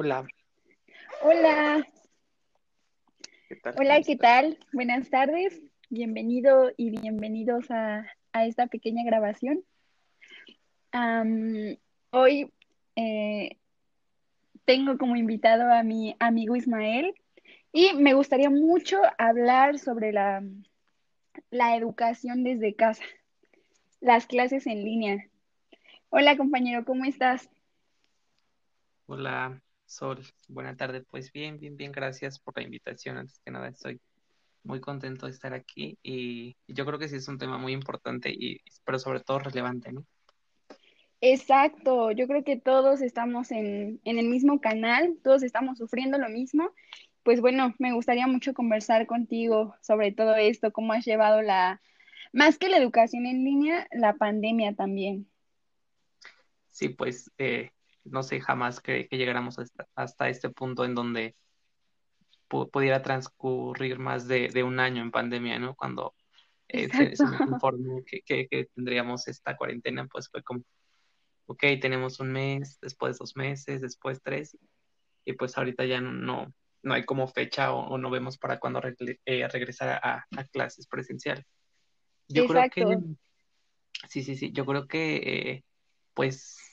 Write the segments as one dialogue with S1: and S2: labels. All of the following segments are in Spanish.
S1: Hola.
S2: Hola.
S1: ¿Qué tal?
S2: Hola, ¿qué tal? Buenas tardes. Bienvenido y bienvenidos a, a esta pequeña grabación. Hoy eh, tengo como invitado a mi amigo Ismael y me gustaría mucho hablar sobre la, la educación desde casa, las clases en línea. Hola, compañero, ¿cómo estás?
S1: Hola, Sol. Buena tarde. Pues bien, bien, bien. Gracias por la invitación. Antes que nada, estoy muy contento de estar aquí y, y yo creo que sí es un tema muy importante y pero sobre todo relevante, ¿no?
S2: Exacto, yo creo que todos estamos en, en el mismo canal, todos estamos sufriendo lo mismo. Pues bueno, me gustaría mucho conversar contigo sobre todo esto, cómo has llevado la, más que la educación en línea, la pandemia también.
S1: Sí, pues eh, no sé jamás que, que llegáramos hasta, hasta este punto en donde pu- pudiera transcurrir más de, de un año en pandemia, ¿no? Cuando eh, se,
S2: Exacto.
S1: se nos informó que, que, que tendríamos esta cuarentena, pues fue como, ok, tenemos un mes, después dos meses, después tres, y pues ahorita ya no, no hay como fecha o, o no vemos para cuándo eh, regresar a, a clases presenciales. Yo creo que,
S2: Exacto.
S1: sí, sí, sí, yo creo que eh, pues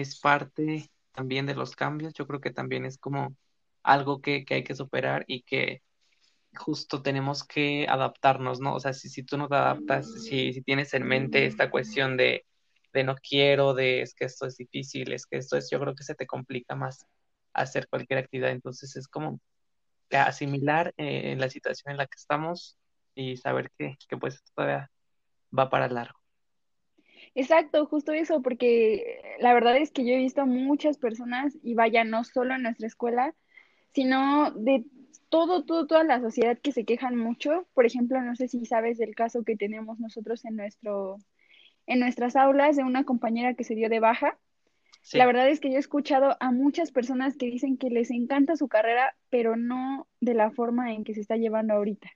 S1: es parte también de los cambios, yo creo que también es como algo que, que hay que superar y que justo tenemos que adaptarnos, ¿no? O sea, si, si tú no te adaptas, si, si tienes en mente esta cuestión de, de no quiero, de es que esto es difícil, es que esto es, yo creo que se te complica más hacer cualquier actividad, entonces es como asimilar eh, la situación en la que estamos y saber que, que pues todavía va para largo.
S2: Exacto, justo eso, porque la verdad es que yo he visto a muchas personas, y vaya, no solo en nuestra escuela, sino de todo, todo, toda la sociedad que se quejan mucho. Por ejemplo, no sé si sabes del caso que tenemos nosotros en nuestro, en nuestras aulas de una compañera que se dio de baja. La verdad es que yo he escuchado a muchas personas que dicen que les encanta su carrera, pero no de la forma en que se está llevando ahorita.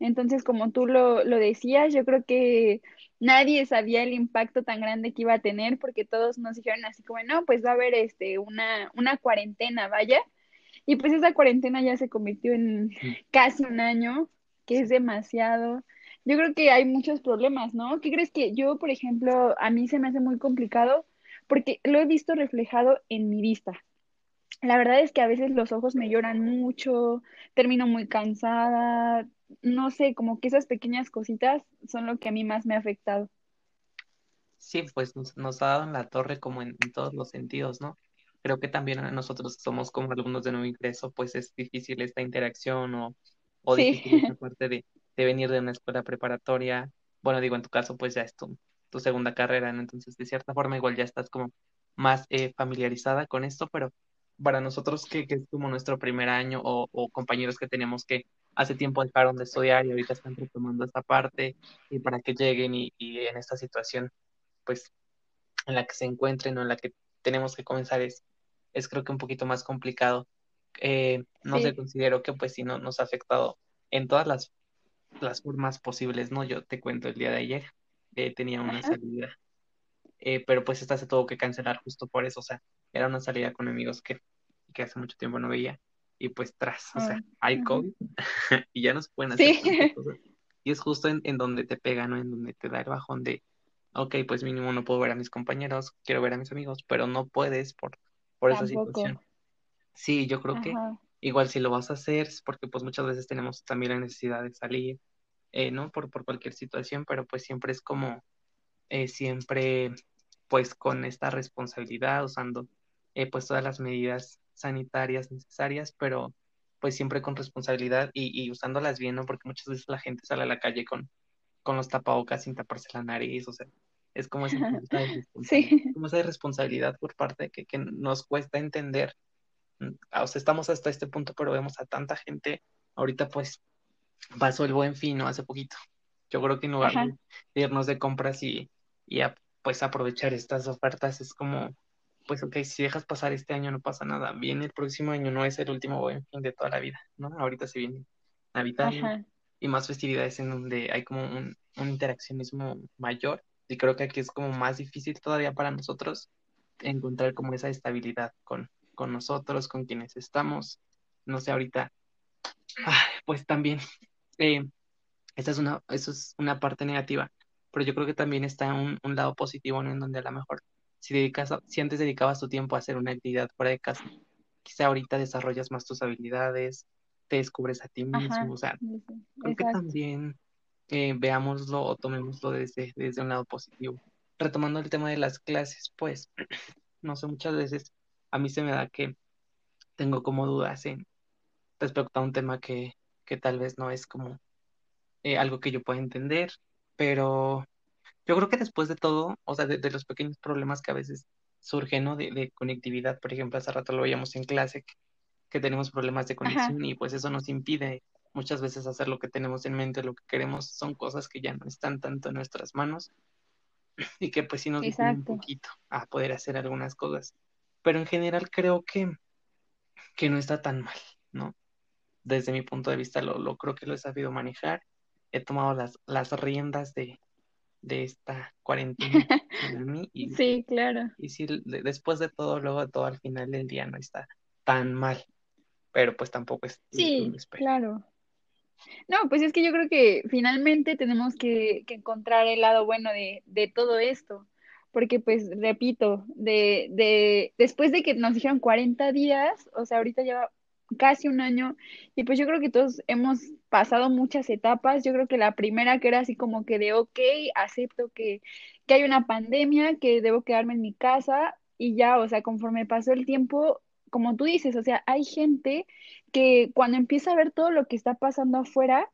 S2: Entonces, como tú lo, lo decías, yo creo que nadie sabía el impacto tan grande que iba a tener, porque todos nos dijeron así como, no, pues va a haber este una, una cuarentena, vaya. Y pues esa cuarentena ya se convirtió en casi un año, que es demasiado. Yo creo que hay muchos problemas, ¿no? ¿Qué crees que yo, por ejemplo, a mí se me hace muy complicado porque lo he visto reflejado en mi vista? La verdad es que a veces los ojos me lloran mucho, termino muy cansada, no sé, como que esas pequeñas cositas son lo que a mí más me ha afectado.
S1: Sí, pues nos, nos ha dado en la torre como en, en todos los sentidos, ¿no? Creo que también a nosotros somos como alumnos de nuevo ingreso, pues es difícil esta interacción o, o
S2: Sí,
S1: difícil esta parte de, de venir de una escuela preparatoria. Bueno, digo, en tu caso, pues ya es tu, tu segunda carrera, ¿no? Entonces, de cierta forma, igual ya estás como más eh, familiarizada con esto, pero para nosotros que, que es como nuestro primer año o, o compañeros que tenemos que hace tiempo dejaron de estudiar y ahorita están retomando esta parte y para que lleguen y, y en esta situación pues en la que se encuentren o en la que tenemos que comenzar es, es creo que un poquito más complicado. Eh, no
S2: sí,
S1: considero que pues sí no, nos ha afectado en todas las, las formas posibles, ¿no? Yo te cuento el día de ayer, eh, tenía una
S2: ajá,
S1: salida, eh, pero pues esta se tuvo que cancelar justo por eso, o sea, era una salida con amigos que, que hace mucho tiempo no veía y pues tras, o sea, hay. COVID y ya no se pueden hacer
S2: Sí,
S1: cosas. Y es justo en, en donde te pega, ¿no? En donde te da el bajón de, ok, pues mínimo no puedo ver a mis compañeros, quiero ver a mis amigos, pero no puedes por, por esa situación. Sí, yo creo que igual si lo vas a hacer, porque pues muchas veces tenemos también la necesidad de salir, eh, ¿no? Por, por cualquier situación, pero pues siempre es como, eh, siempre pues con esta responsabilidad, usando eh, pues todas las medidas sanitarias necesarias, pero pues siempre con responsabilidad y, y usándolas bien, ¿no? Porque muchas veces la gente sale a la calle con, con los tapabocas sin taparse la nariz, o sea, es como esa
S2: sí,
S1: como esa por parte que, que nos cuesta entender. Mm, O sea, estamos hasta este punto, pero vemos a tanta gente. Ahorita pues pasó el Buen Fin, ¿no? Hace poquito. Yo creo que en lugar
S2: ajá,
S1: de irnos de compras y, y a, pues aprovechar estas ofertas, es como, pues ok, si dejas pasar este año no pasa nada. Viene el próximo año, no es el último Buen Fin de toda la vida, ¿no? Ahorita se viene Navidad
S2: ajá,
S1: y más festividades en donde hay como un, un interaccionismo mayor. Y creo que aquí es como más difícil todavía para nosotros encontrar como esa estabilidad con, con nosotros, con quienes estamos. No sé, ahorita, pues también, eh, esa es una, eso es una parte negativa, pero yo creo que también está un, un lado positivo, ¿no? En donde a lo mejor, si, dedicas, si antes dedicabas tu tiempo a hacer una actividad fuera de casa, quizá ahorita desarrollas más tus habilidades, te descubres a ti mismo, o sea, creo que también eh, veámoslo o tomémoslo desde, desde un lado positivo. Retomando el tema de las clases, pues, no sé, muchas veces a mí se me da que tengo como dudas en respecto a un tema que, que tal vez no es como eh, algo que yo pueda entender, pero yo creo que después de todo, o sea, de, los pequeños problemas que a veces surgen, ¿no? De, de, conectividad, por ejemplo, hace rato lo veíamos en clase, que, que tenemos problemas de conexión y pues eso nos impide muchas veces hacer lo que tenemos en mente, lo que queremos, son cosas que ya no están tanto en nuestras manos y que pues sí nos dicen un poquito a poder hacer algunas cosas. Pero en general creo que, que no está tan mal, ¿no? Desde mi punto de vista lo, lo creo que lo he sabido manejar. He tomado las, las riendas de, de esta cuarentena mí. Y,
S2: sí, claro.
S1: Y sí, después de todo, luego todo, al final del día no está tan mal. Pero pues tampoco es.
S2: Sí, claro. No, pues es que yo creo que finalmente tenemos que, que encontrar el lado bueno de, de, todo esto, porque pues repito, de, de, después de que nos dijeron 40 días, o sea, ahorita lleva casi un año, y pues yo creo que todos hemos pasado muchas etapas, yo creo que la primera que era así como que de, ok, acepto que, que hay una pandemia, que debo quedarme en mi casa, y ya, o sea, conforme pasó el tiempo, como tú dices, o sea, hay gente que cuando empieza a ver todo lo que está pasando afuera,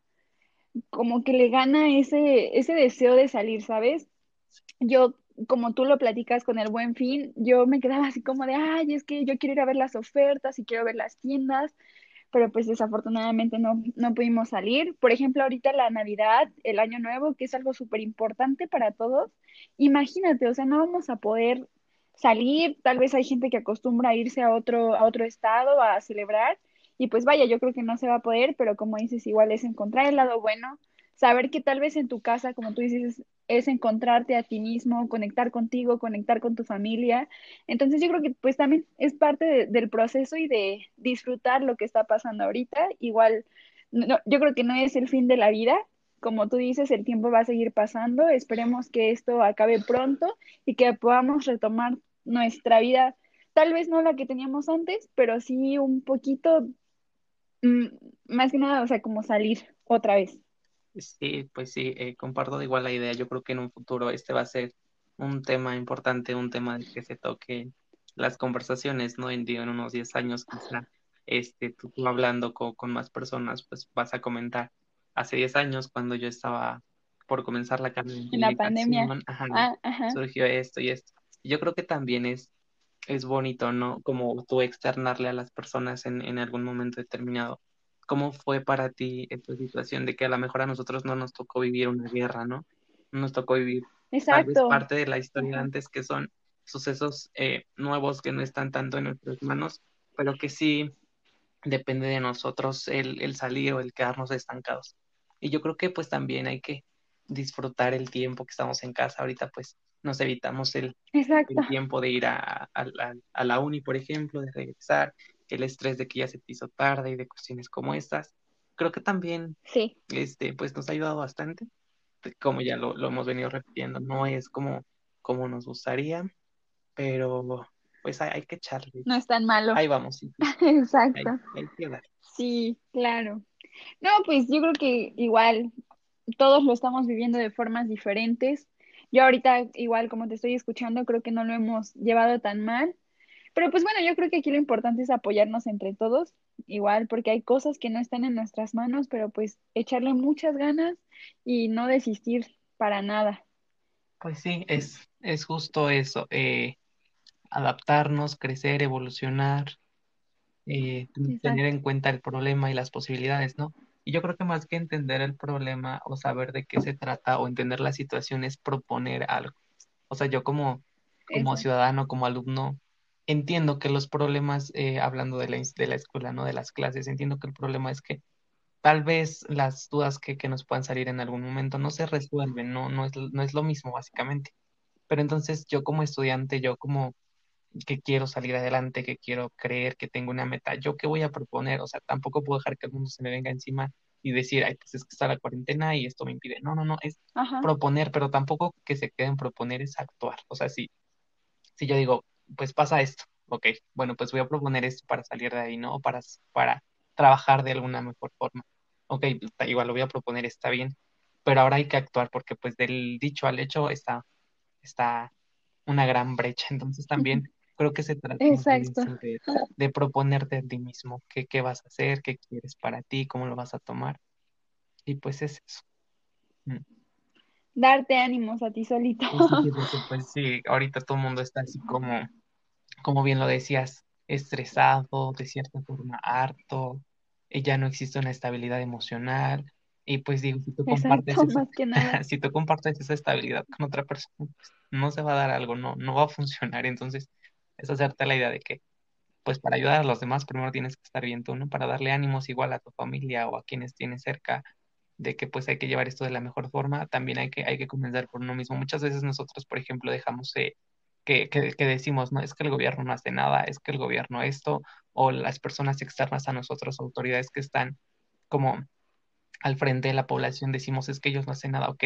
S2: como que le gana ese, ese deseo de salir, ¿sabes? Yo, como tú lo platicas con el buen fin, yo me quedaba así como de, ay, es que yo quiero ir a ver las ofertas y quiero ver las tiendas, pero pues desafortunadamente no, no pudimos salir. Por ejemplo, ahorita la Navidad, el Año Nuevo, que es algo súper importante para todos, imagínate, o sea, no vamos a poder salir, tal vez hay gente que acostumbra a irse a otro, a otro estado a celebrar y pues vaya, yo creo que no se va a poder, pero como dices, igual es encontrar el lado bueno, saber que tal vez en tu casa, como tú dices, es, encontrarte a ti mismo, conectar contigo, conectar con tu familia. Entonces yo creo que pues también es parte del proceso y de disfrutar lo que está pasando ahorita. Igual, no, yo creo que no es el fin de la vida, como tú dices, el tiempo va a seguir pasando. Esperemos que esto acabe pronto y que podamos retomar nuestra vida, tal vez no la que teníamos antes, pero sí un poquito, mm, más que nada, o sea, como salir otra vez.
S1: Sí, pues sí, eh, comparto igual la idea. Yo creo que en un futuro este va a ser un tema importante, un tema de que se toque las conversaciones, ¿no? En, en unos 10 años quizá, este, tú, hablando con, con, más personas, pues vas a comentar. Hace 10 años, cuando yo estaba por comenzar la carrera
S2: en la pandemia,
S1: ah, surgió esto y esto. Yo creo que también es, es bonito, ¿no? Como tú externarle a las personas en, en algún momento determinado. ¿Cómo fue para ti esta situación de que a lo mejor a nosotros no nos tocó vivir una guerra, ¿no? No nos tocó vivir
S2: Exacto.
S1: parte de la historia antes que son sucesos eh, nuevos que no están tanto en nuestras manos, pero que sí depende de nosotros el, el salir o el quedarnos estancados. Y yo creo que pues también hay que disfrutar el tiempo que estamos en casa. Ahorita pues nos evitamos el, tiempo de ir a, a, la uni, por ejemplo, de regresar, el estrés de que ya se te hizo tarde y de cuestiones como estas. Creo que también
S2: sí.
S1: este, pues nos ha ayudado bastante. Como ya lo, lo hemos venido repitiendo, no es como, como nos gustaría, pero pues hay, que echarle.
S2: No es tan malo.
S1: Ahí vamos.
S2: Exacto. Sí, claro. No, pues yo creo que igual todos lo estamos viviendo de formas diferentes. Yo ahorita, igual como te estoy escuchando, creo que no lo hemos llevado tan mal. Pero pues bueno, yo creo que aquí lo importante es apoyarnos entre todos, igual, porque hay cosas que no están en nuestras manos, pero pues echarle muchas ganas y no desistir para nada.
S1: Pues sí, es, es justo eso, eh, adaptarnos, crecer, evolucionar, eh, tener en cuenta el problema y las posibilidades, ¿no? Y yo creo que más que entender el problema o saber de qué se trata o entender la situación es proponer algo. O sea, yo como, como ciudadano, como alumno, entiendo que los problemas, eh, hablando de la, de la escuela, no de las clases, entiendo que el problema es que tal vez las dudas que, que nos puedan salir en algún momento no se resuelven, no, no, es, no es lo mismo básicamente. Pero entonces yo como estudiante, yo como que quiero salir adelante, que quiero creer, que tengo una meta, ¿yo qué voy a proponer? O sea, tampoco puedo dejar que el mundo se me venga encima y decir, ay, pues es que está la cuarentena y esto me impide. No, no, no, es proponer, pero tampoco que se queden proponer es actuar. O sea, si, si yo digo, pues pasa esto, ok, bueno, pues voy a proponer esto para salir de ahí, ¿no? Para, para trabajar de alguna mejor forma. Ok, igual lo voy a proponer, está bien, pero ahora hay que actuar porque pues del dicho al hecho está, está una gran brecha. Entonces también creo que se trata de, de, proponerte a ti mismo qué, qué vas a hacer, qué quieres para ti, cómo lo vas a tomar. Y pues es eso.
S2: Mm. Darte ánimos a ti solito.
S1: pues sí, ahorita todo el mundo está así como, como bien lo decías, estresado, de cierta forma harto, ya no existe una estabilidad emocional. Y pues digo, si tú compartes, si tú compartes esa estabilidad con otra persona, pues no se va a dar algo, no, no va a funcionar. Entonces, es hacerte la idea de que, pues para ayudar a los demás, primero tienes que estar bien tú, ¿no? Para darle ánimos igual a tu familia o a quienes tienes cerca, de que pues hay que llevar esto de la mejor forma, también hay que, hay que comenzar por uno mismo. Muchas veces nosotros, por ejemplo, dejamos eh, que, que, que, decimos, no, es que el gobierno no hace nada, es que el gobierno esto, o las personas externas a nosotros, autoridades que están como al frente de la población, decimos, es que ellos no hacen nada, ok,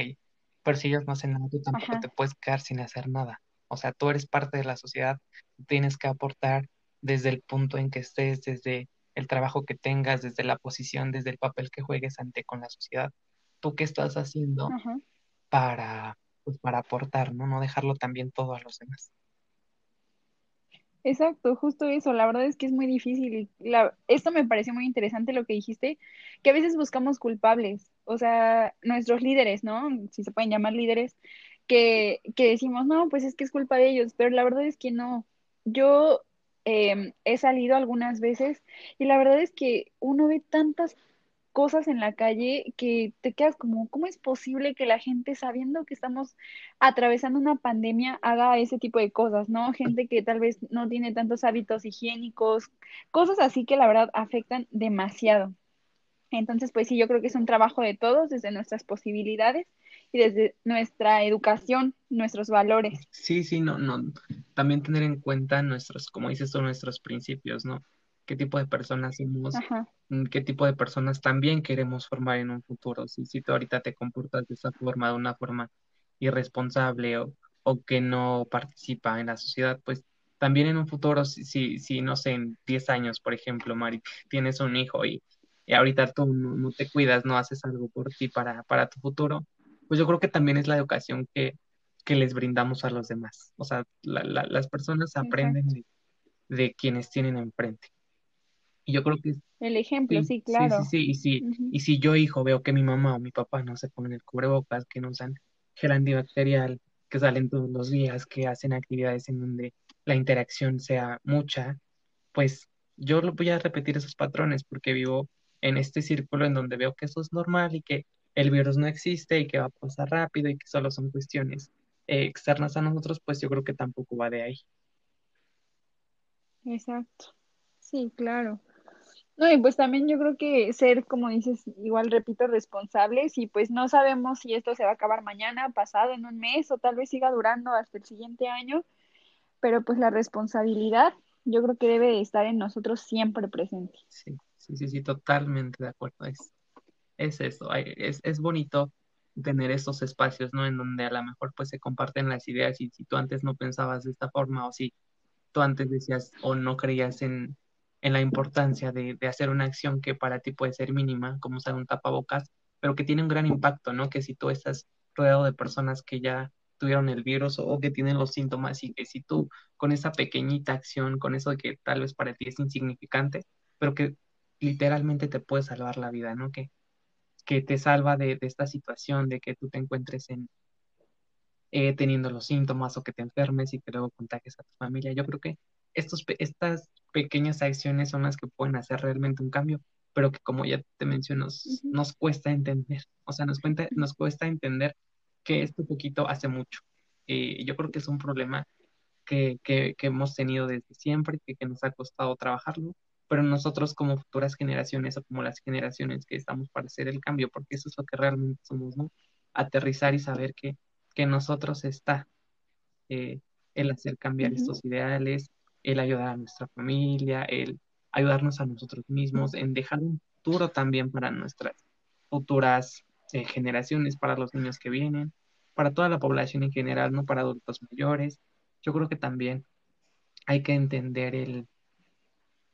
S1: pero si ellos no hacen nada, tú tampoco te puedes quedar sin hacer nada. O sea, tú eres parte de la sociedad, tienes que aportar desde el punto en que estés, desde el trabajo que tengas, desde la posición, desde el papel que juegues ante con la sociedad. ¿Tú qué estás haciendo para, pues, para aportar, ¿no? No dejarlo también todo a los demás.
S2: Exacto, justo eso. La verdad es que es muy difícil. La, esto me pareció muy interesante lo que dijiste, que a veces buscamos culpables, o sea, nuestros líderes, ¿no? Si se pueden llamar líderes, que, que decimos, no, pues es que es culpa de ellos, pero la verdad es que no. Yo em, he salido algunas veces y la verdad es que uno ve tantas cosas en la calle que te quedas como, ¿cómo es posible que la gente sabiendo que estamos atravesando una pandemia haga ese tipo de cosas, ¿no? Gente que tal vez no tiene tantos hábitos higiénicos, cosas así que la verdad afectan demasiado. Entonces, pues sí, yo creo que es un trabajo de todos desde nuestras posibilidades y desde nuestra educación, nuestros valores.
S1: Sí, sí, no, no. También tener en cuenta nuestros, como dices tú, nuestros principios, ¿no? Qué tipo de personas somos, mm, qué tipo de personas también queremos formar en un futuro. Si, si tú ahorita te comportas de esa forma, de una forma irresponsable o, o que no participa en la sociedad, pues también en un futuro, si, si, no sé, en 10 años, por ejemplo, Mari, tienes un hijo y, y ahorita tú no, te cuidas, no haces algo por ti para, para tu futuro, pues yo creo que también es la educación que, que les brindamos a los demás. O sea, las personas aprenden de, de, quienes tienen enfrente. Y yo creo que...
S2: El ejemplo, sí, claro.
S1: Sí, sí, sí. Y si, y si yo, hijo, veo que mi mamá o mi papá no se ponen el cubrebocas, que no usan gel antibacterial, que salen todos los días, que hacen actividades en donde la interacción sea mucha, pues yo lo voy a repetir esos patrones porque vivo en este círculo en donde veo que eso es normal y que el virus no existe y que va a pasar rápido y que solo son cuestiones eh, externas a nosotros, pues yo creo que tampoco va de ahí.
S2: Exacto. Sí, claro. No, y pues también yo creo que ser, como dices, igual repito, responsables y pues no sabemos si esto se va a acabar mañana, pasado, en un mes o tal vez siga durando hasta el siguiente año, pero pues la responsabilidad yo creo que debe estar en nosotros siempre presente.
S1: Sí, sí, sí, sí, totalmente de acuerdo. Es, es eso, es, es bonito tener estos espacios, ¿no? En donde a lo mejor pues se comparten las ideas y si tú antes no pensabas de esta forma o si tú antes decías o no creías en en la importancia de, hacer una acción que para ti puede ser mínima, como usar un tapabocas, pero que tiene un gran impacto, ¿no? Que si tú estás rodeado de personas que ya tuvieron el virus o que tienen los síntomas y que si tú con esa pequeñita acción, con eso de que tal vez para ti es insignificante, pero que literalmente te puede salvar la vida, ¿no? Que, que te salva de, esta situación, de que tú te encuentres en eh, teniendo los síntomas o que te enfermes y que luego contagies a tu familia. Yo creo que estos, estas pequeñas acciones son las que pueden hacer realmente un cambio, pero que como ya te menciono, nos, cuesta entender, o sea, nos, cuenta, nos cuesta entender que esto poquito hace mucho. Y yo creo que es un problema que, que, que hemos tenido desde siempre, que, que, nos ha costado trabajarlo, pero nosotros como futuras generaciones o como las generaciones que estamos para hacer el cambio, porque eso es lo que realmente somos, ¿no? Aterrizar y saber que, que nosotros está eh, el hacer cambiar estos ideales, el ayudar a nuestra familia, el ayudarnos a nosotros mismos, en dejar un futuro también para nuestras futuras eh, generaciones, para los niños que vienen, para toda la población en general, no para adultos mayores. Yo creo que también hay que entender el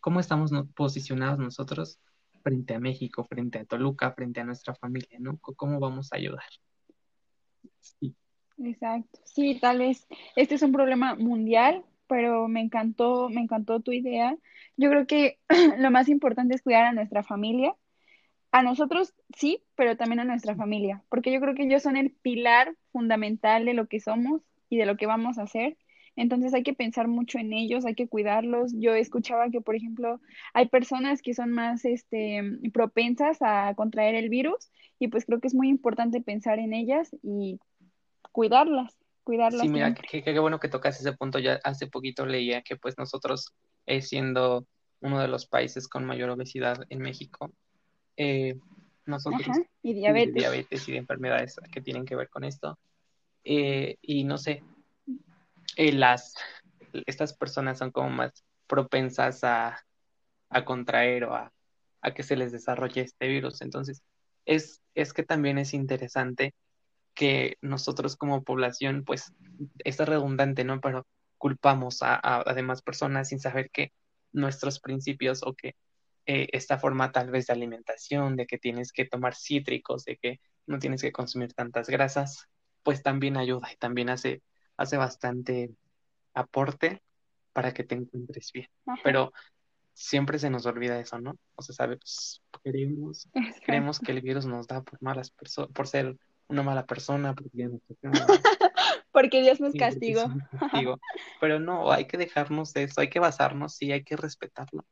S1: cómo estamos posicionados nosotros frente a México, frente a Toluca, frente a nuestra familia, ¿no? ¿Cómo vamos a ayudar?
S2: Sí. Exacto. Sí, tal vez este es un problema mundial, pero me encantó, me encantó tu idea. Yo creo que lo más importante es cuidar a nuestra familia. A nosotros sí, pero también a nuestra familia, porque yo creo que ellos son el pilar fundamental de lo que somos y de lo que vamos a hacer. Entonces hay que pensar mucho en ellos, hay que cuidarlos. Yo escuchaba que, por ejemplo, hay personas que son más este, propensas a contraer el virus y pues creo que es muy importante pensar en ellas y cuidarlas, cuidarlas.
S1: Sí, mira, qué, bueno que tocas ese punto. Ya hace poquito leía que pues nosotros, eh, siendo uno de los países con mayor obesidad en México, eh, nosotros...
S2: y diabetes.
S1: Y diabetes y de enfermedades que tienen que ver con esto. Eh, y no sé, las, estas personas son como más propensas a, a contraer o a, a, que se les desarrolle este virus. Entonces, es, es que también es interesante que nosotros como población, pues, es redundante, ¿no? Pero culpamos a, a, demás personas sin saber que nuestros principios o que eh, esta forma tal vez de alimentación, de que tienes que tomar cítricos, de que no tienes que consumir tantas grasas, pues también ayuda y también hace hace bastante aporte para que te encuentres bien. Pero siempre se nos olvida eso, ¿no? O sea, sabes, queremos, creemos que el virus nos da por malas personas, por ser una mala persona, porque Dios nos,
S2: porque Dios nos castigó.
S1: Pero no, hay que dejarnos de eso, hay que basarnos, sí, hay que respetarlo,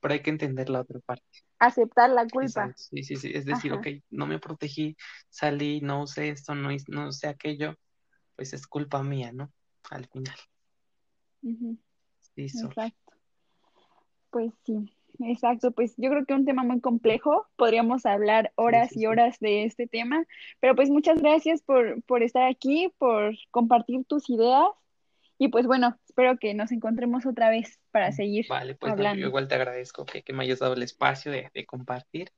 S1: pero hay que entender la otra parte.
S2: Aceptar la culpa.
S1: Sí, sí, sí, es decir, ok, no me protegí, salí, no usé esto, no, no usé aquello, pues es culpa mía, ¿no? Al final.
S2: Exacto. Pues sí, exacto. Pues yo creo que es un tema muy complejo. Podríamos hablar horas y horas de este tema. Pero pues muchas gracias por, por estar aquí, por compartir tus ideas. Y pues bueno, espero que nos encontremos otra vez para mm, seguir
S1: vale, pues
S2: hablando.
S1: yo igual te agradezco que, me hayas dado el espacio de, de, compartir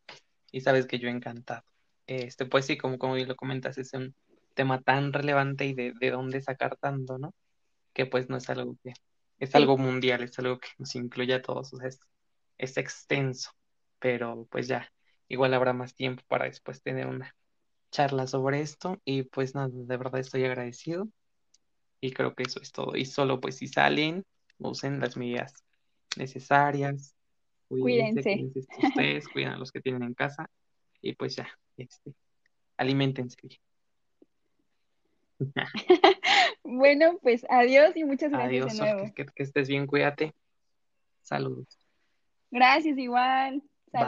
S1: y sabes que yo encantado. Este, pues sí, como, como lo comentas, es un, tema tan relevante y de, de dónde sacar tanto, ¿no? Que pues no es algo que, es algo mundial, es algo que nos incluye a todos, o sea, es, es extenso, pero pues ya, igual habrá más tiempo para después tener una charla sobre esto y pues nada, de verdad estoy agradecido y creo que eso es todo. Y solo pues si salen, usen las medidas necesarias,
S2: cuídense,
S1: cuídense. ustedes, cuiden a los que tienen en casa y pues ya, este, alimentense bien.
S2: bueno, pues adiós y muchas gracias
S1: de nuevo. que estés bien, cuídate. Saludos.
S2: Gracias, igual.